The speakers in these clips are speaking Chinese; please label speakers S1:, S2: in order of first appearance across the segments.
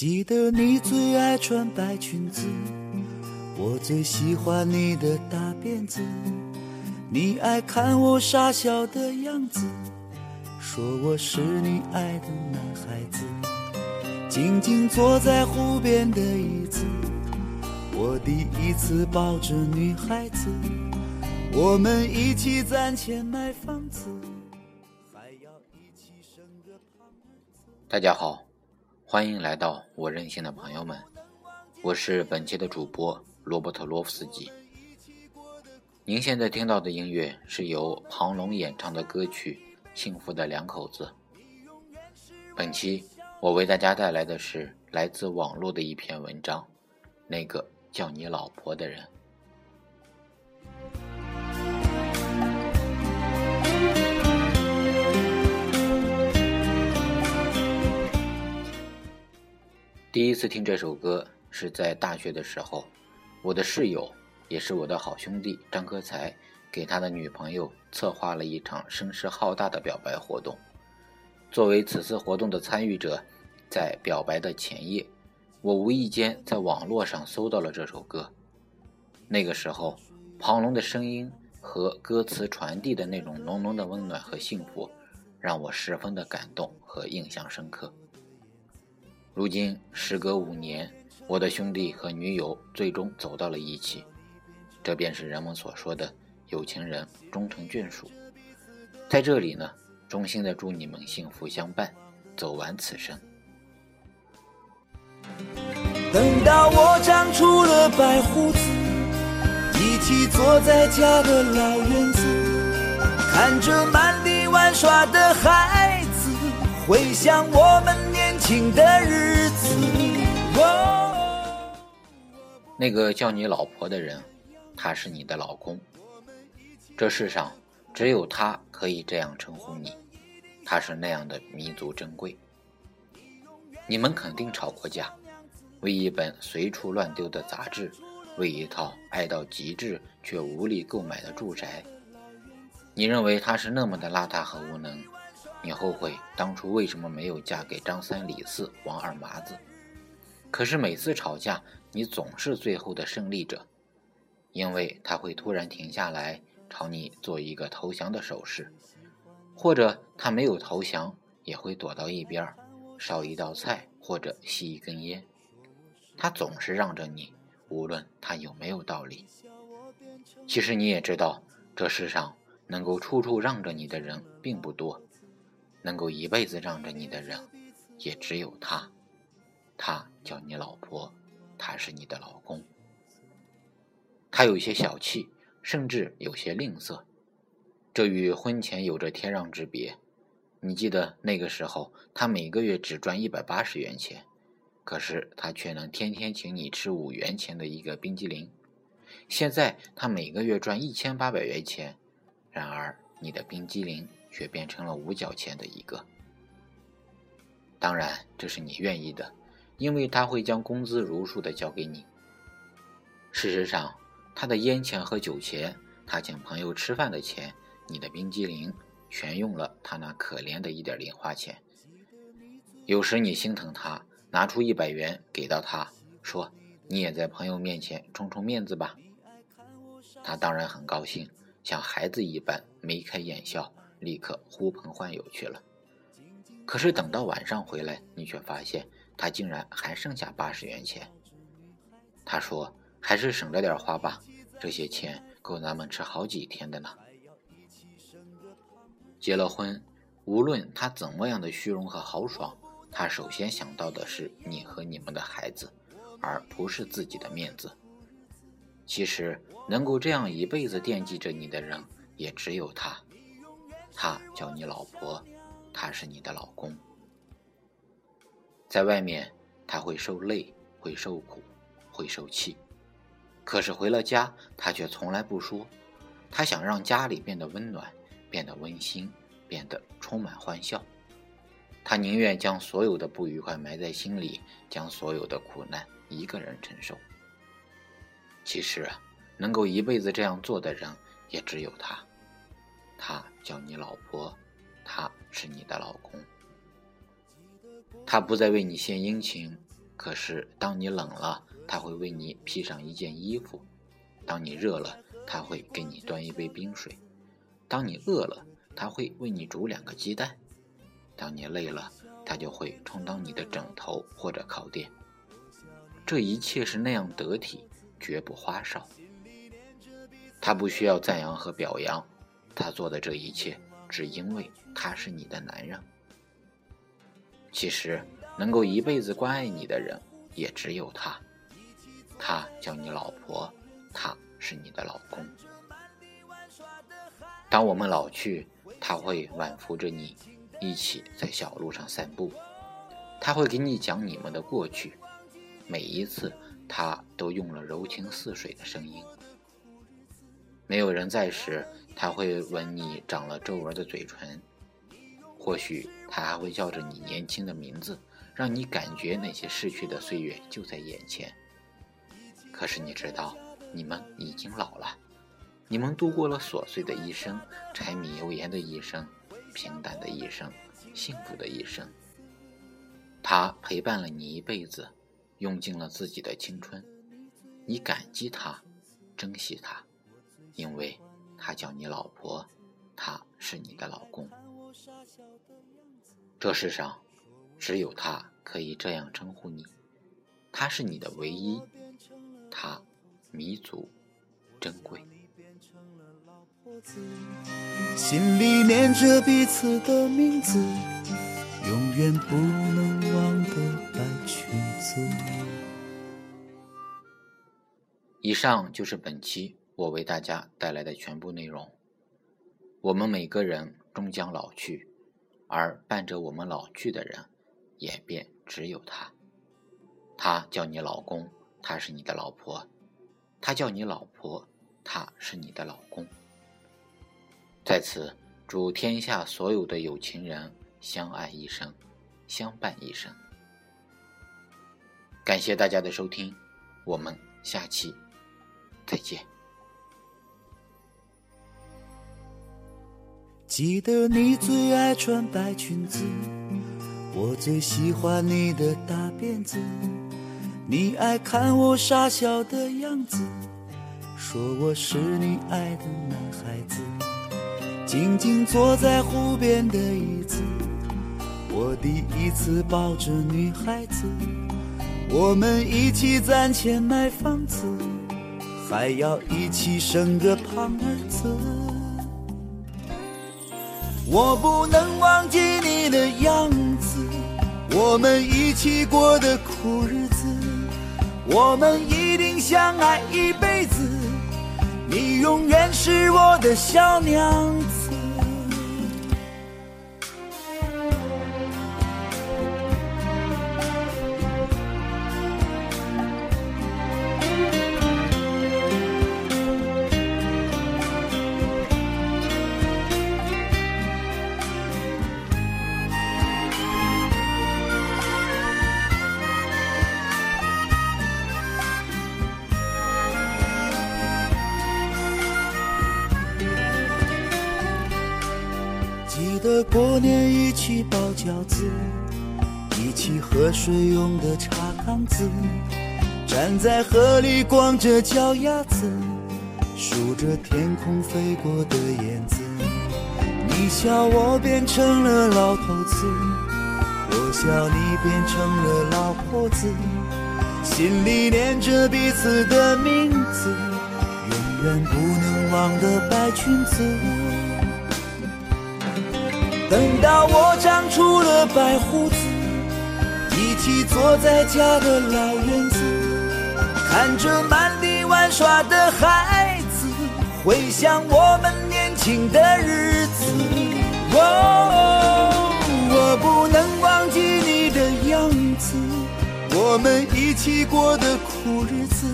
S1: 记得你最爱穿白裙子，我最喜欢你的大辫子。你爱看我傻笑的样子，说我是你爱的男孩子。静静坐在湖边的椅子，我第一次抱着女孩子。我们一起攒钱买房子，还要一起生个胖子。
S2: 大家好，欢迎来到我任性的朋友们，我是本期的主播罗伯特罗夫斯基。您现在听到的音乐是由庞龙演唱的歌曲《幸福的两口子》。本期我为大家带来的是来自网络的一篇文章，那个叫你老婆的人。第一次听这首歌是在大学的时候，我的室友也是我的好兄弟张科才给他的女朋友策划了一场声势浩大的表白活动。作为此次活动的参与者，在表白的前夜，我无意间在网络上搜到了这首歌。那个时候，庞龙的声音和歌词传递的那种浓浓的温暖和幸福，让我十分的感动和印象深刻。如今时隔五年，我的兄弟和女友最终走到了一起，这便是人们所说的有情人终成眷属。在这里呢，衷心的祝你们幸福相伴，走完此生。
S1: 等到我长出了白胡子，一起坐在家的老院子，看着满地玩耍的孩子，回想我们。的日子。
S2: 那个叫你老婆的人，他是你的老公。这世上只有他可以这样称呼你，他是那样的弥足珍贵。你们肯定吵过架，为一本随处乱丢的杂志，为一套爱到极致却无力购买的住宅。你认为他是那么的邋遢和无能。你后悔当初为什么没有嫁给张三李四王二麻子？可是每次吵架，你总是最后的胜利者，因为他会突然停下来，朝你做一个投降的手势，或者他没有投降，也会躲到一边烧一道菜或者吸一根烟。他总是让着你，无论他有没有道理。其实你也知道，这世上能够处处让着你的人并不多。能够一辈子让着你的人，也只有他。他叫你老婆，他是你的老公。他有些小气，甚至有些吝啬，这与婚前有着天壤之别。你记得那个时候，他每个月只赚一百八十元钱，可是他却能天天请你吃五元钱的一个冰激凌。现在他每个月赚一千八百元钱，然而你的冰激凌。却变成了五角钱的一个。当然，这是你愿意的，因为他会将工资如数的交给你。事实上，他的烟钱和酒钱，他请朋友吃饭的钱，你的冰激凌，全用了他那可怜的一点零花钱。有时你心疼他，拿出一百元给到他，说：“你也在朋友面前充充面子吧。”他当然很高兴，像孩子一般眉开眼笑。立刻呼朋唤友去了，可是等到晚上回来，你却发现他竟然还剩下八十元钱。他说：“还是省着点花吧，这些钱够咱们吃好几天的呢。”结了婚，无论他怎么样的虚荣和豪爽，他首先想到的是你和你们的孩子，而不是自己的面子。其实，能够这样一辈子惦记着你的人，也只有他。他叫你老婆，他是你的老公。在外面，他会受累，会受苦，会受气，可是回了家，他却从来不说。他想让家里变得温暖，变得温馨，变得充满欢笑。他宁愿将所有的不愉快埋在心里，将所有的苦难一个人承受。其实，能够一辈子这样做的人，也只有他。他叫你老婆，他是你的老公。他不再为你献殷勤，可是当你冷了，他会为你披上一件衣服；当你热了，他会给你端一杯冰水；当你饿了，他会为你煮两个鸡蛋；当你累了，他就会充当你的枕头或者靠垫。这一切是那样得体，绝不花哨。他不需要赞扬和表扬，他做的这一切，只因为他是你的男人。其实，能够一辈子关爱你的人，也只有他。他叫你老婆，他是你的老公。当我们老去，他会挽扶着你，一起在小路上散步。他会给你讲你们的过去，每一次，他都用了柔情似水的声音。没有人在时，他会吻你长了皱纹的嘴唇；或许他还会叫着你年轻的名字，让你感觉那些逝去的岁月就在眼前。可是你知道，你们已经老了，你们度过了琐碎的一生，柴米油盐的一生，平淡的一生，幸福的一生。他陪伴了你一辈子，用尽了自己的青春，你感激他，珍惜他。因为他叫你老婆，他是你的老公。这世上只有他可以这样称呼你，他是你的唯一，他弥足珍贵。
S1: 心里念着彼此的名字，永远不能忘的白裙子。
S2: 以上就是本期。我为大家带来的全部内容。我们每个人终将老去，而伴着我们老去的人，也便只有他。他叫你老公，他是你的老婆；他叫你老婆，他是你的老公。在此，祝天下所有的有情人相爱一生，相伴一生。感谢大家的收听，我们下期再见。
S1: 记得你最爱穿白裙子，我最喜欢你的大辫子。你爱看我傻笑的样子，说我是你爱的男孩子。静静坐在湖边的椅子，我第一次抱着女孩子。我们一起攒钱买房子，还要一起生个胖儿子。我不能忘记你的样子，我们一起过的苦日子，我们一定相爱一辈子，你永远是我的小娘子。的过年一起包饺子，一起喝水用的茶缸子，站在河里光着脚丫子，数着天空飞过的燕子。你笑我变成了老头子，我笑你变成了老婆子，心里念着彼此的名字，永远不能忘的白裙子。等到我长出了白胡子，一起坐在家的老院子，看着满地玩耍的孩子，回想我们年轻的日子。哦，我不能忘记你的样子，我们一起过的苦日子，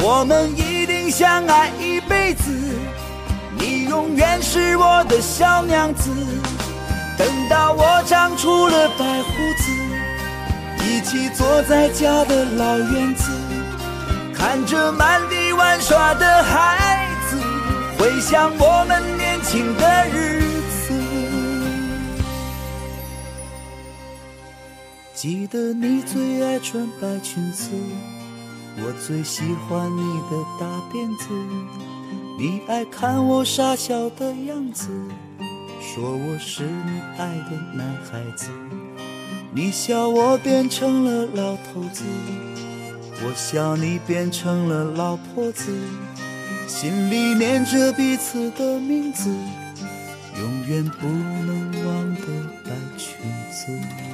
S1: 我们一定相爱一辈子。永远是我的小娘子，等到我长出了白胡子，一起坐在家的老院子，看着满地玩耍的孩子，回想我们年轻的日子。记得你最爱穿白裙子，我最喜欢你的大辫子。你爱看我傻笑的样子，说我是你爱的男孩子。你笑我变成了老头子，我笑你变成了老婆子，心里念着彼此的名字，永远不能忘的白裙子。